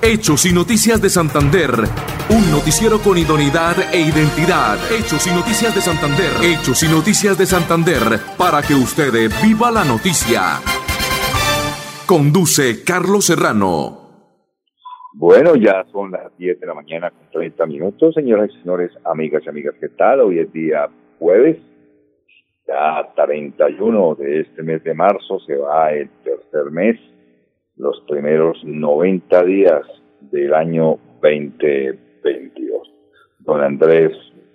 Hechos y Noticias de Santander. Un noticiero con idoneidad e identidad. Hechos y Noticias de Santander. Hechos y Noticias de Santander. Para que usted viva la noticia. Conduce Carlos Serrano. Bueno, ya son las 10 de la mañana con 30 minutos. Señoras y señores, amigas y amigas, ¿qué tal? Hoy es día jueves. Ya 31 de este mes de marzo se va el tercer mes los primeros 90 días del año 2022. Don Andrés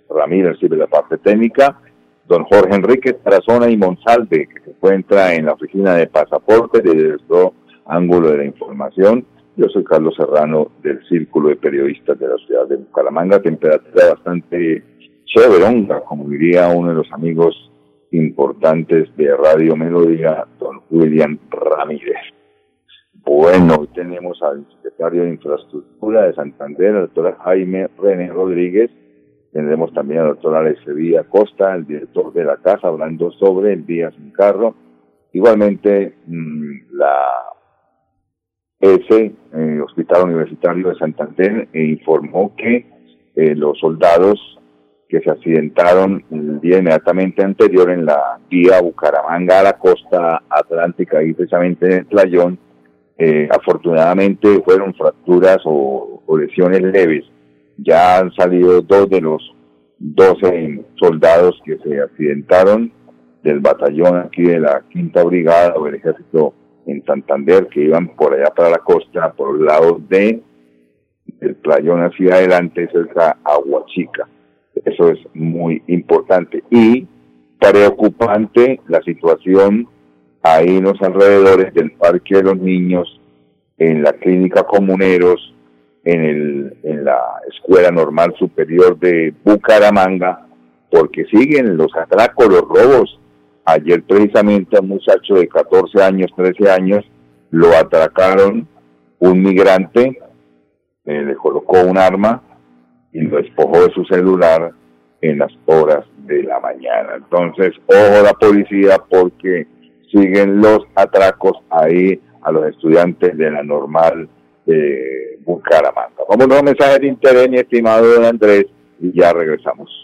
Ramírez sirve la parte técnica, don Jorge Enrique Tarazona y Monsalve, que se encuentra en la oficina de pasaporte de otro ángulo de la información. Yo soy Carlos Serrano del Círculo de Periodistas de la ciudad de Bucaramanga, temperatura bastante chéveronga, como diría uno de los amigos importantes de Radio Melodía, don William Ramírez. Bueno, tenemos al secretario de Infraestructura de Santander, el doctor Jaime René Rodríguez. Tendremos también al doctor Alex Sevilla Costa, el director de la casa, hablando sobre el día sin carro. Igualmente, mm, la eh, Hospital Universitario de Santander, e informó que eh, los soldados que se accidentaron el día inmediatamente anterior en la vía Bucaramanga a la costa atlántica, y precisamente en el playón, eh, afortunadamente fueron fracturas o, lesiones leves. Ya han salido dos de los 12 soldados que se accidentaron del batallón aquí de la Quinta Brigada o el Ejército en Santander, que iban por allá para la costa, por el lado de el playón hacia adelante, cerca a Aguachica. Eso es muy importante. Y preocupante la situación ahí en los alrededores del Parque de los Niños, en la Clínica Comuneros, en, el, en la Escuela Normal Superior de Bucaramanga, porque siguen los atracos, los robos. Ayer precisamente a un muchacho de 14 años, 13 años, lo atracaron un migrante, eh, le colocó un arma y lo despojó de su celular en las horas de la mañana. Entonces, ojo la policía porque siguen los atracos ahí a los estudiantes de la normal de Bucaramanga. Vamos a un de interés, mi estimado don Andrés, y ya regresamos.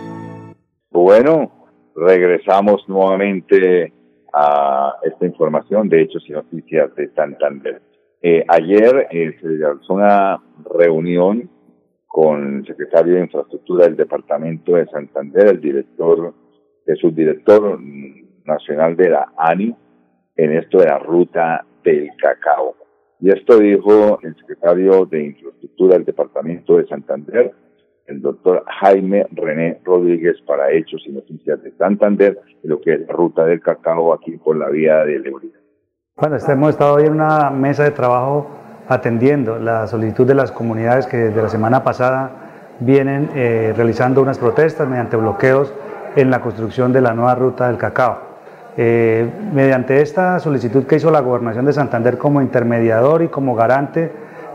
Bueno, regresamos nuevamente a esta información de Hechos y Noticias de Santander. Eh, ayer eh, se realizó una reunión con el secretario de Infraestructura del Departamento de Santander, el director, el subdirector nacional de la ANI, en esto de la ruta del cacao. Y esto dijo el secretario de Infraestructura del Departamento de Santander, el doctor Jaime René Rodríguez para Hechos y Noticias de Santander, en lo que es ruta del cacao aquí por la vía de Lebrija. Bueno, este, hemos estado hoy en una mesa de trabajo atendiendo la solicitud de las comunidades que desde la semana pasada vienen eh, realizando unas protestas mediante bloqueos en la construcción de la nueva ruta del cacao. Eh, mediante esta solicitud que hizo la Gobernación de Santander como intermediador y como garante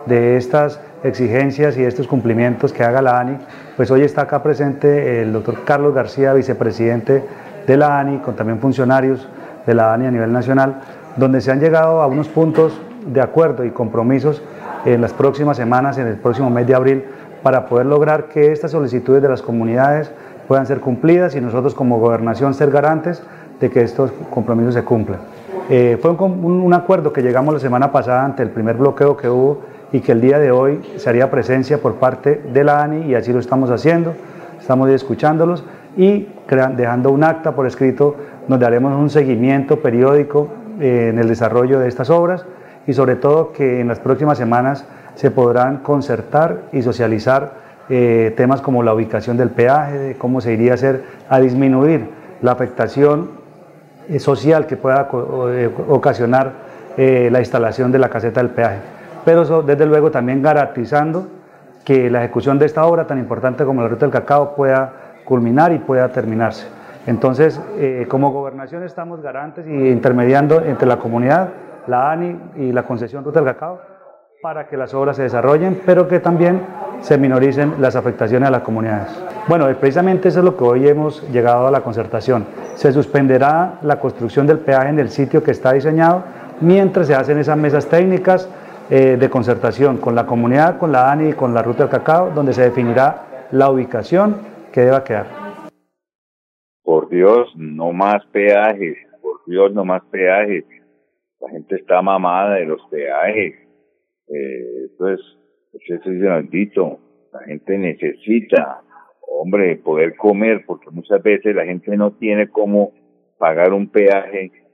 de estas exigencias y estos cumplimientos que haga la ANI, pues hoy está acá presente el doctor Carlos García, vicepresidente de la ANI, con también funcionarios de la ANI a nivel nacional, donde se han llegado a unos puntos de acuerdo y compromisos en las próximas semanas, en el próximo mes de abril, para poder lograr que estas solicitudes de las comunidades puedan ser cumplidas y nosotros como gobernación ser garantes de que estos compromisos se cumplan. Eh, fue un, un, acuerdo que llegamos la semana pasada ante el primer bloqueo que hubo y que el día de hoy se haría presencia por parte de la ANI y así lo estamos haciendo, estamos escuchándolos y dejando un acta por escrito donde haremos un seguimiento periódico eh, en el desarrollo de estas obras y sobre todo que en las próximas semanas se podrán concertar y socializar eh, temas como la ubicación del peaje, de cómo se iría a hacer a disminuir la afectación eh, social que pueda ocasionar la instalación de la caseta del peaje. Pero desde luego también garantizando que la ejecución de esta obra tan importante como la Ruta del Cacao pueda culminar y pueda terminarse. Entonces, eh, como gobernación estamos garantes y intermediando entre la comunidad, la ANI y la concesión Ruta del Cacao para que las obras se desarrollen, pero que también se minoricen las afectaciones a las comunidades. Bueno, precisamente eso es lo que hoy hemos llegado a la concertación. Se suspenderá la construcción del peaje en el sitio que está diseñado mientras se hacen esas mesas técnicas eh, de concertación con la comunidad, con la ANI y con la Ruta del Cacao, donde se definirá la ubicación que deba quedar. Por Dios, no más peajes, por Dios, no más peajes. La gente está mamada de los peajes. Eh, esto es, eso es maldito. La gente necesita, hombre, poder comer, porque muchas veces la gente no tiene cómo pagar un peaje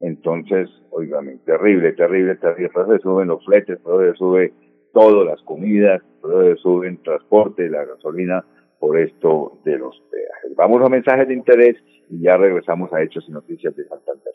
entonces, oígame, terrible, terrible, terrible. Por eso suben los fletes, por eso sube todo, las comidas, por eso suben transporte, la gasolina, por esto de los peajes. Vamos a mensajes de interés y ya regresamos a Hechos y Noticias de Santander.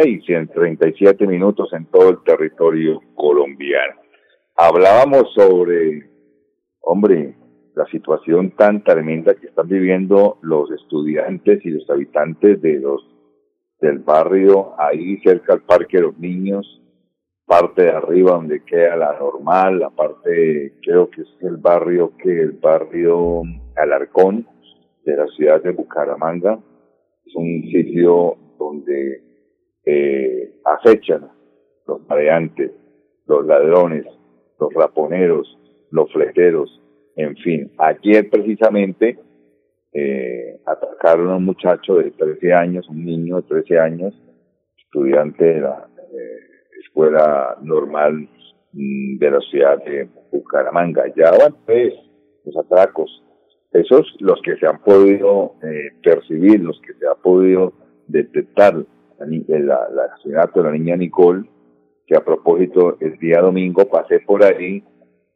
en 37 minutos en todo el territorio colombiano. Hablábamos sobre, hombre, la situación tan tremenda que están viviendo los estudiantes y los habitantes de los del barrio ahí cerca al Parque de los Niños, parte de arriba donde queda la normal, la parte creo que es el barrio que el barrio Alarcón de la ciudad de Bucaramanga. Es un sitio donde eh, acechan los mareantes, los ladrones, los raponeros, los fleteros, en fin. Ayer precisamente eh, atacaron a un muchacho de 13 años, un niño de 13 años, estudiante de la eh, escuela normal mm, de la ciudad de Bucaramanga. Ya van tres los atracos esos los que se han podido eh, percibir, los que se ha podido detectar, el, asesinato de la niña Nicole, que a propósito el día domingo pasé por ahí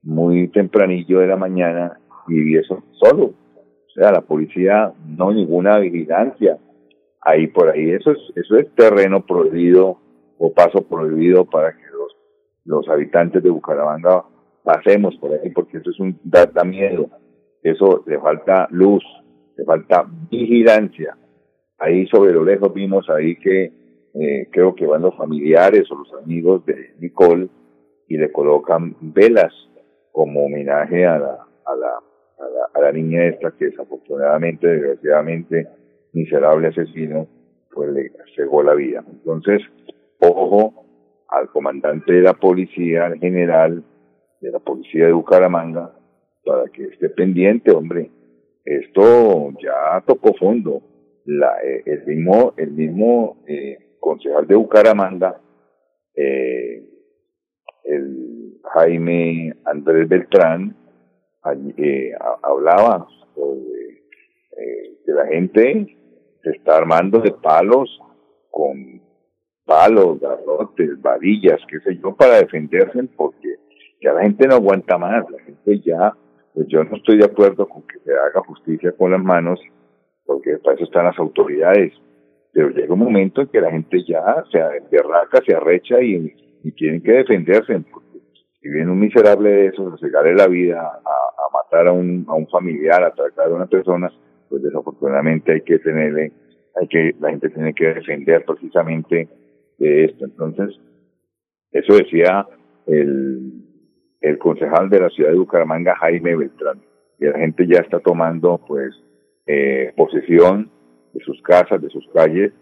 muy tempranillo de la mañana y vi eso solo. O sea, la policía no ninguna vigilancia ahí por ahí. Eso es, eso es terreno prohibido o paso prohibido para que los, los habitantes de Bucaramanga pasemos por ahí porque eso es un da miedo eso le falta luz, le falta vigilancia. Ahí sobre lo lejos vimos ahí que eh, creo que van los familiares o los amigos de Nicole y le colocan velas como homenaje a la, a la, a la, a la niña esta que desafortunadamente, desgraciadamente, miserable asesino, pues le cegó la vida. Entonces, ojo al comandante de la policía, al general de la policía de Bucaramanga, para que esté pendiente, hombre. esto ya tocó fondo. La, eh, el mismo, el mismo eh, concejal de Bucaramanga, eh, el Jaime Andrés Beltrán, eh, hablaba sobre que la gente se está armando de palos con palos, garrotes, varillas, qué sé yo, para defenderse porque ya la gente no aguanta más, la gente ya, pues yo no estoy de acuerdo con que se haga justicia con las manos, porque para eso están las autoridades, pero llega un momento en que la gente ya se derraca, se arrecha y, y tienen que defenderse, porque si viene un miserable de esos, a la vida, a, a matar a un, a un familiar, a atracar a una persona, pues desafortunadamente hay que tenerle, hay que, la gente tiene que defender precisamente de esto. Entonces, eso decía el, el concejal de la ciudad de Bucaramanga, Jaime Beltrán, que la gente ya está tomando, pues, eh, posesión de sus casas, de sus calles,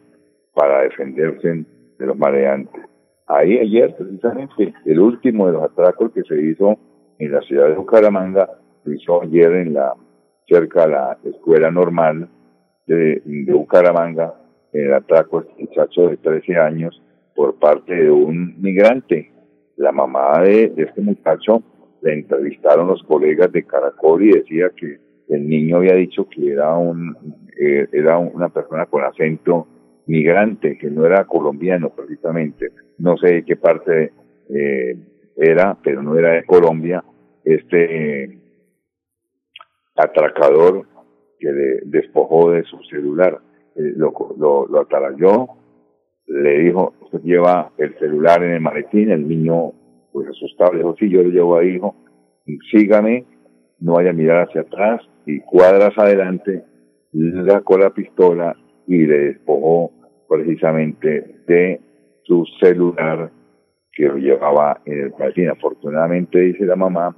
para defenderse de los maleantes. Ahí ayer, precisamente, el último de los atracos que se hizo en la ciudad de Bucaramanga, se hizo ayer en la cerca de la escuela normal de, de Bucaramanga, el atraco a este muchacho de 13 años por parte de un migrante. La mamá de, este muchacho le entrevistaron los colegas de Caracol y decía que el niño había dicho que era un eh, era una persona con acento migrante, que no era colombiano precisamente. No sé de qué parte eh, era, pero no era de Colombia. Este atracador que le despojó de su celular, eh, lo, lo, lo atalayó, le dijo, usted lleva el celular en el maletín, el niño pues asustado le dijo, sí, yo lo llevo ahí, hijo, sígame, no vaya a mirar hacia atrás, y cuadras adelante, sacó la pistola y le despojó precisamente de su celular que lo llevaba en el maletín. Afortunadamente, dice la mamá,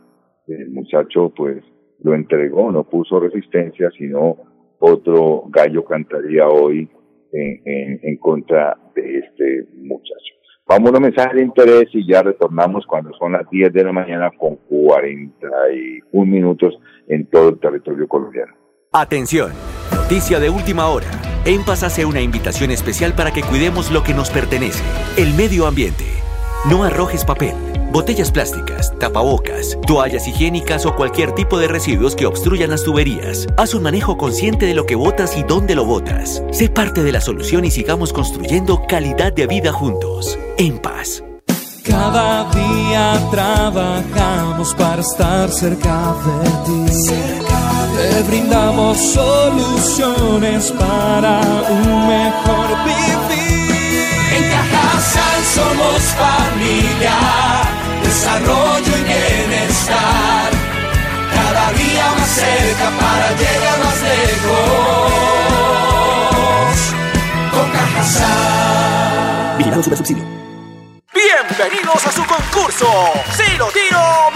el muchacho pues lo entregó, no puso resistencia, sino otro gallo cantaría hoy en, en, contra de este muchacho. Vamos a un mensaje de interés y ya retornamos cuando son las 10 de la mañana con 41 minutos en todo el territorio colombiano. Atención, noticia de última hora. En Paz hace una invitación especial para que cuidemos lo que nos pertenece, el medio ambiente. No arrojes papel botellas plásticas, tapabocas, toallas higiénicas o cualquier tipo de residuos que obstruyan las tuberías. Haz un manejo consciente de lo que botas y dónde lo botas. Sé parte de la solución y sigamos construyendo calidad de vida juntos. En paz. Cada día trabajamos para estar cerca de ti. Te brindamos soluciones para un mejor vivir. En Cajasal somos familia desarrollo y bienestar. Cada día más cerca para llegar más lejos. Con Cajasal. Vigilado Super Subsidio. Bienvenidos a su concurso. Si lo tiro, me lo tiro.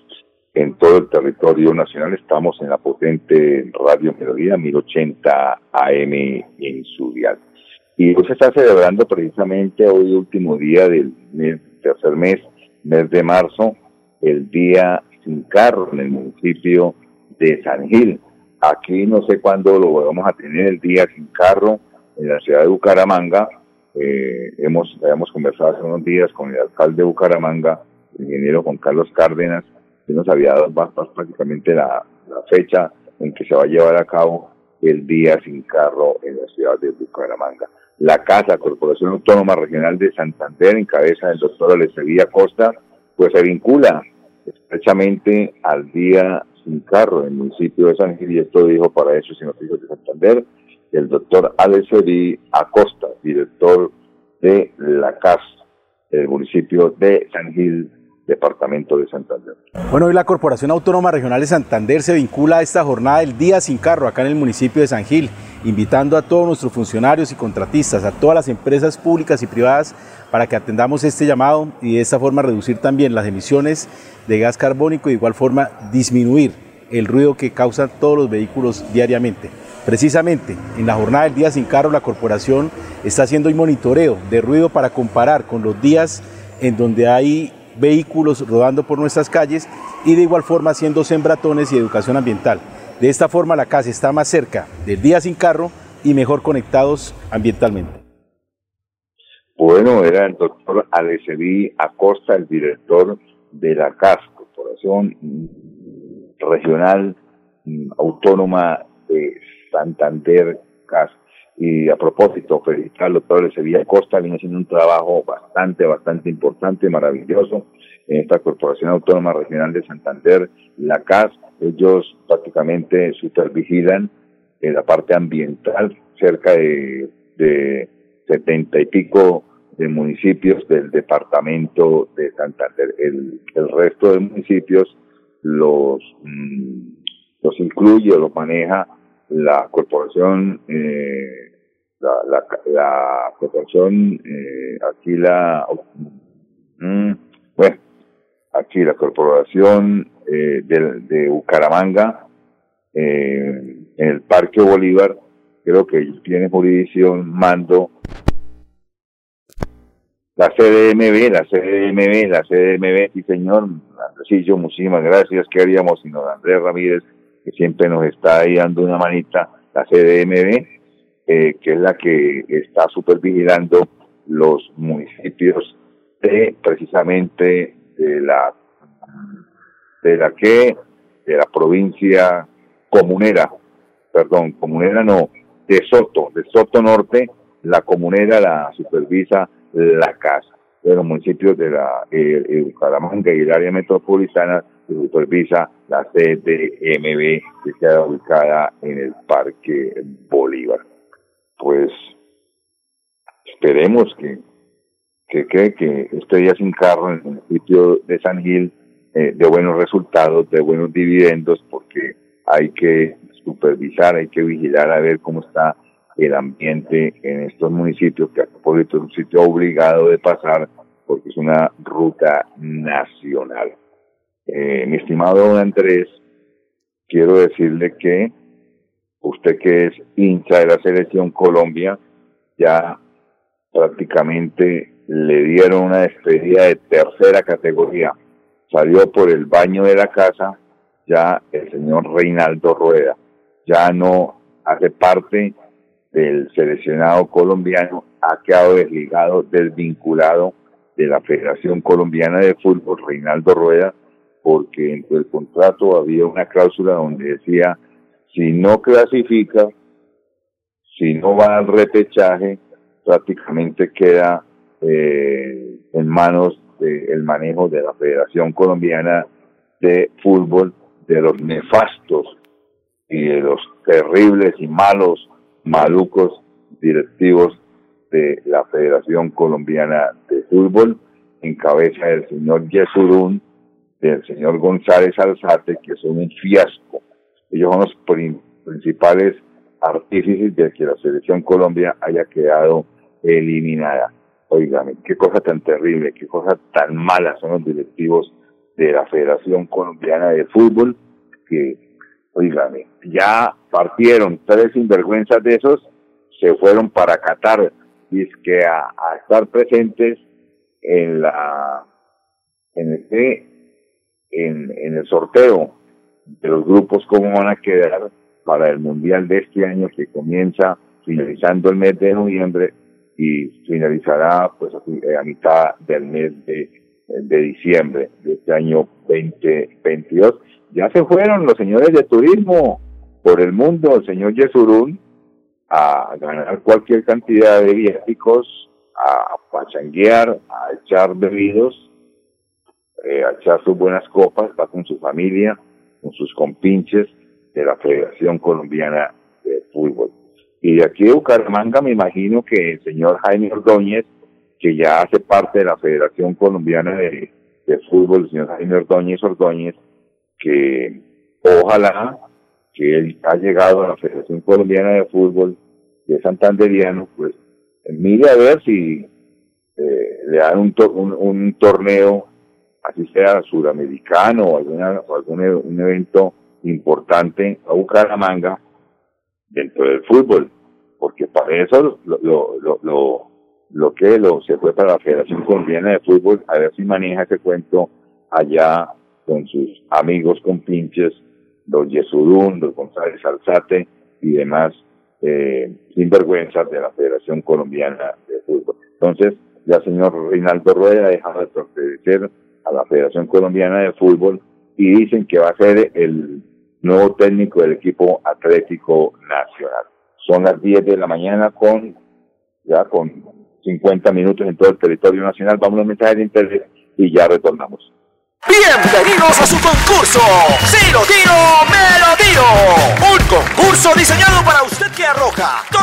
en todo el territorio nacional. Estamos en la potente Radio Melodía 1080 AM en su dial. Y hoy se está celebrando precisamente hoy, último día del tercer mes, mes de marzo, el Día Sin Carro en el municipio de San Gil. Aquí no sé cuándo lo vamos a tener el Día Sin Carro en la ciudad de Bucaramanga. Eh, hemos, hemos conversado hace unos días con el alcalde de Bucaramanga, el ingeniero Juan Carlos Cárdenas, que nos había dado prácticamente la, fecha en que se va a llevar a cabo el día sin carro en la ciudad de Bucaramanga. La Casa Corporación Autónoma Regional de Santander, en cabeza del doctor Alessandría Costa, pues se vincula estrechamente al día sin carro en el municipio de San Gil, y esto dijo para eso y Noticias de Santander el doctor Alessandrí Acosta, director de la CAS, del municipio de San Gil departamento de Santander. Bueno, hoy la Corporación Autónoma Regional de Santander se vincula a esta jornada del Día Sin Carro acá en el municipio de San Gil, invitando a todos nuestros funcionarios y contratistas, a todas las empresas públicas y privadas para que atendamos este llamado y de esta forma reducir también las emisiones de gas carbónico y de igual forma disminuir el ruido que causan todos los vehículos diariamente. Precisamente en la jornada del Día Sin Carro la corporación está haciendo un monitoreo de ruido para comparar con los días en donde hay vehículos rodando por nuestras calles y de igual forma haciendo sembratones y educación ambiental. De esta forma la casa está más cerca del día sin carro y mejor conectados ambientalmente. Bueno, era el doctor Aleceví Acosta, el director de la CAS, Corporación Regional Autónoma de Santander CAS. Y a propósito, felicitar al doctor Sevilla Costa, viene haciendo un trabajo bastante, bastante importante, maravilloso en esta Corporación Autónoma Regional de Santander, la CAS. Ellos prácticamente supervigilan en la parte ambiental cerca de, de setenta y pico de municipios del departamento de Santander. El, el resto de municipios los, mm, los incluye o los maneja la corporación eh, la, la, la corporación, eh, aquí la, mm, bueno, aquí la corporación eh, de, de Bucaramanga, eh, en el Parque Bolívar, creo que tiene jurisdicción, mando, la CDMB, la CDMB, la CDMB, sí señor, Andresillo, muchísimas gracias, ¿qué haríamos sino Andrés Ramírez, que siempre nos está ahí dando una manita, la CDMB, eh, que es la que está supervigilando los municipios de precisamente de la de la que de la provincia comunera, perdón, comunera no, de Soto, de Soto Norte, la comunera la supervisa la casa de los municipios de la eh, eh y el área metropolitana supervisa la CDMB que queda ubicada en el Parque Bolívar pues esperemos que que, que, este día sin carro en el sitio de San Gil eh, de buenos resultados, de buenos dividendos, porque hay que supervisar, hay que vigilar a ver cómo está el ambiente en estos municipios, que a propósito es un sitio obligado de pasar porque es una ruta nacional. Eh, mi estimado don Andrés, quiero decirle que usted que es hincha de la selección Colombia, ya prácticamente le dieron una despedida de tercera categoría. Salió por el baño de la casa ya el señor Reinaldo Rueda. Ya no hace parte del seleccionado colombiano, ha quedado desligado, desvinculado de la Federación Colombiana de Fútbol, Reinaldo Rueda, porque dentro del contrato había una cláusula donde decía si no clasifica, si no va al repechaje, prácticamente queda eh, en manos del manejo de la Federación Colombiana de Fútbol, de los nefastos y de los terribles y malos, malucos directivos de la Federación Colombiana de Fútbol, en cabeza del señor Yesurún, del señor González Alzate, que son un fiasco ellos son los principales artífices de que la selección Colombia haya quedado eliminada. Oígame, qué cosa tan terrible, qué cosa tan mala son los directivos de la Federación Colombiana de Fútbol que, oígame, ya partieron tres sinvergüenzas de esos, se fueron para Qatar, y es que a, a estar presentes en la en el, en, en el sorteo de los grupos cómo van a quedar para el Mundial de este año que comienza finalizando el mes de noviembre y finalizará pues a, mitad del mes de, de diciembre de este año 2022. Ya se fueron los señores de turismo por el mundo, el señor Yesurún, a ganar cualquier cantidad de viáticos, a pachanguear, a echar bebidos, eh, a echar sus buenas copas, va con su familia, con sus compinches de la Federación Colombiana de Fútbol. Y de aquí de Bucaramanga me imagino que el señor Jaime Ordóñez, que ya hace parte de la Federación Colombiana de, de fútbol, el señor Jaime Ordóñez Ordóñez, que ojalá que él ha llegado a la Federación Colombiana de Fútbol de Santanderiano, pues mire a ver si eh, le dan un, un, torneo, así sea suramericano o, alguna, o algún e, un evento importante a Bucaramanga dentro del fútbol, porque para eso lo, lo, lo, lo, que lo, se fue para la Federación Colombiana de Fútbol, a ver si maneja ese cuento allá con sus amigos con pinches, los Yesudún, los González Alzate y demás eh, sinvergüenzas de la Federación Colombiana de Fútbol. Entonces, ya señor Reinaldo Rueda ha dejado de pertenecer a la Federación Colombiana de Fútbol y dicen que va a ser el nuevo técnico del equipo Atlético Nacional. Son las 10 de la mañana con ya con 50 minutos en todo el territorio nacional. Vamos a los mensajes de internet y ya retornamos. Bienvenidos a su concurso. Si lo tiro, me lo tiro. Un concurso diseñado para usted que arroja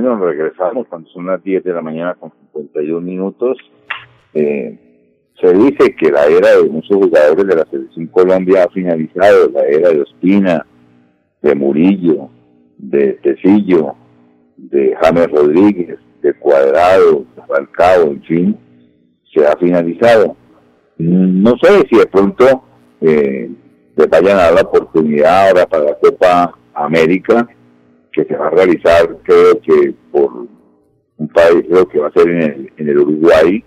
Bueno, regresamos cuando son las 10 de la mañana con 51 minutos. Eh, se dice que la era de muchos jugadores de la selección Colombia ha finalizado, la era de Ospina, de Murillo, de Tecillo, de James Rodríguez, de Cuadrado, de Falcao, en fin, se ha finalizado. No sé si de pronto eh, le vayan a dar la oportunidad ahora para la Copa América, que se va a realizar creo que por un país, creo que va a ser en el, en el Uruguay,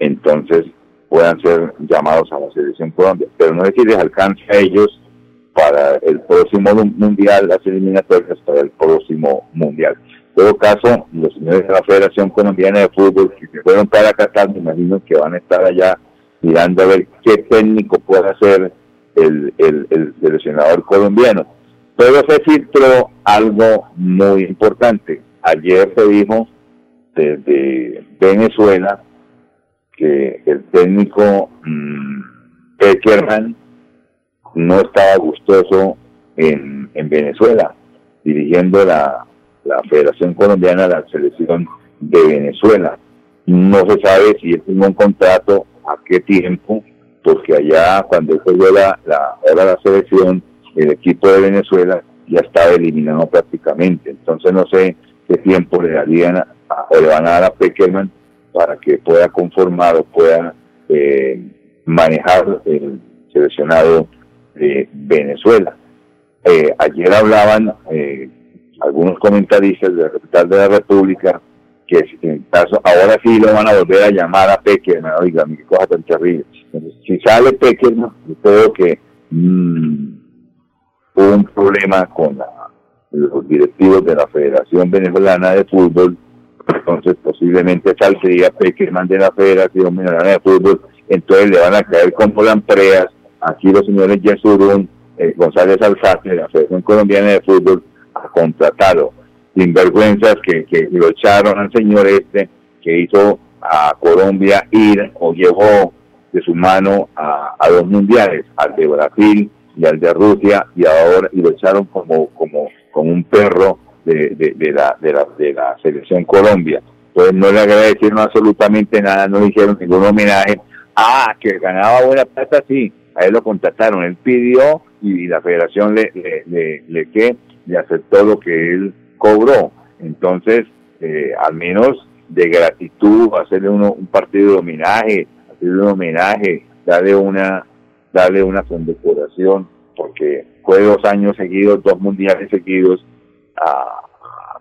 entonces puedan ser llamados a la selección Colombia. Pero no es que les alcance a ellos para el próximo mundial, las eliminatorias para el próximo mundial. En todo caso, los señores de la Federación Colombiana de Fútbol que se fueron para Qatar, me imagino que van a estar allá mirando a ver qué técnico puede hacer el, el, el seleccionador colombiano. Pero se filtró algo muy importante. Ayer se dijo desde Venezuela que el técnico mmm, Peckerman no estaba gustoso en, en Venezuela, dirigiendo la, la Federación Colombiana, la selección de Venezuela. No se sabe si es un contrato, a qué tiempo, porque allá cuando fue la, la, era la selección, el equipo de Venezuela ya estaba eliminado prácticamente. Entonces no sé qué tiempo le darían a, o le van a dar a Peckerman para que pueda conformar o pueda eh, manejar el seleccionado de Venezuela. Eh, ayer hablaban eh, algunos comentaristas de la capital de la República que en caso, ahora sí lo van a volver a llamar a Peckerman, oiga, qué cosa tan terrible. si sale Peckerman, yo creo que mmm, un problema con los directivos de la Federación Venezolana de Fútbol entonces posiblemente saldría Peckerman de la Federación Venezolana de Fútbol, entonces le van a caer como lampreas aquí los señores Yesurún, eh, González Alzate de la Federación Colombiana de Fútbol a contratarlo. Sinvergüenzas que, que lo echaron al señor este que hizo a Colombia ir o llevó de su mano a, a dos mundiales, al de Brasil y al de Rusia, y ahora y lo echaron como, como, como un perro de, de, la, de, la, de la selección Colombia. Pues no le agradecieron absolutamente nada, no le hicieron ningún homenaje. Ah, que ganaba buena plata, sí, a él lo contrataron, él pidió y la federación le, le, le, que, le aceptó lo que él cobró. Entonces, eh, al menos de gratitud, hacerle uno, un partido de homenaje, hacerle un homenaje, darle una, darle una condecoración, porque fue dos años seguidos, dos mundiales seguidos, a,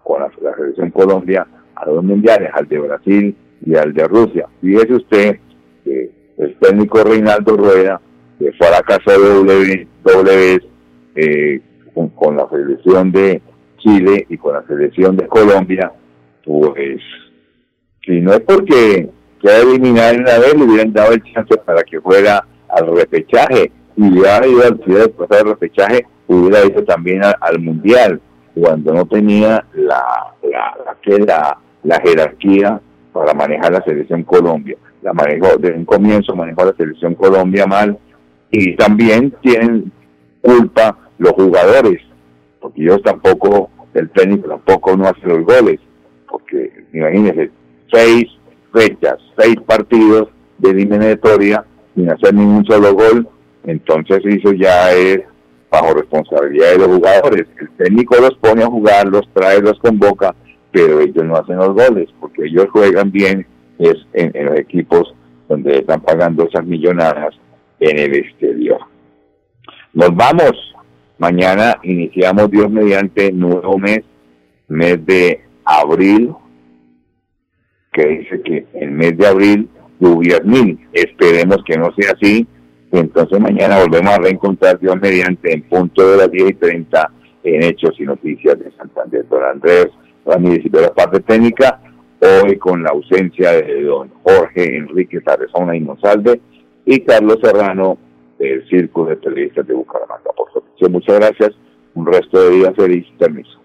con la, Selección Colombia a dos mundiales, al de Brasil y al de Rusia. Fíjese usted que el técnico Reinaldo Rueda, que fue a la casa de W, eh, con, la selección de Chile y con la selección de Colombia, pues, si no es porque queda eliminar una vez, le hubieran dado el chance para que fuera al repechaje y hubiera ido al después del repechaje, hubiera ido también al Mundial cuando no tenía la, la, la, la, jerarquía para manejar la selección Colombia. La manejó, desde un comienzo manejó la selección Colombia mal y también tienen culpa los jugadores, porque ellos tampoco, el técnico tampoco no hace los goles, porque imagínense, seis fechas, seis partidos de eliminatoria sin hacer ningún solo gol, entonces eso ya es bajo responsabilidad de los jugadores. El técnico los pone a jugar, los trae, los convoca, pero ellos no hacen los goles, porque ellos juegan bien es en, los equipos donde están pagando esas millonadas en el exterior. Nos vamos. Mañana iniciamos Dios mediante nuevo mes, mes de abril, que dice que el mes de abril mil Esperemos que no sea así, entonces mañana volvemos a reencontrar Dios mediante en punto de las 10 y 30 en Hechos y Noticias de Santander. Don Andrés Ramírez y de la parte técnica, hoy con la ausencia de don Jorge Enrique Tarrezona y Monsalve y Carlos Serrano del Círculo de Periodistas de Bucaramanga. Por su atención, muchas gracias. Un resto de día feliz. Permiso.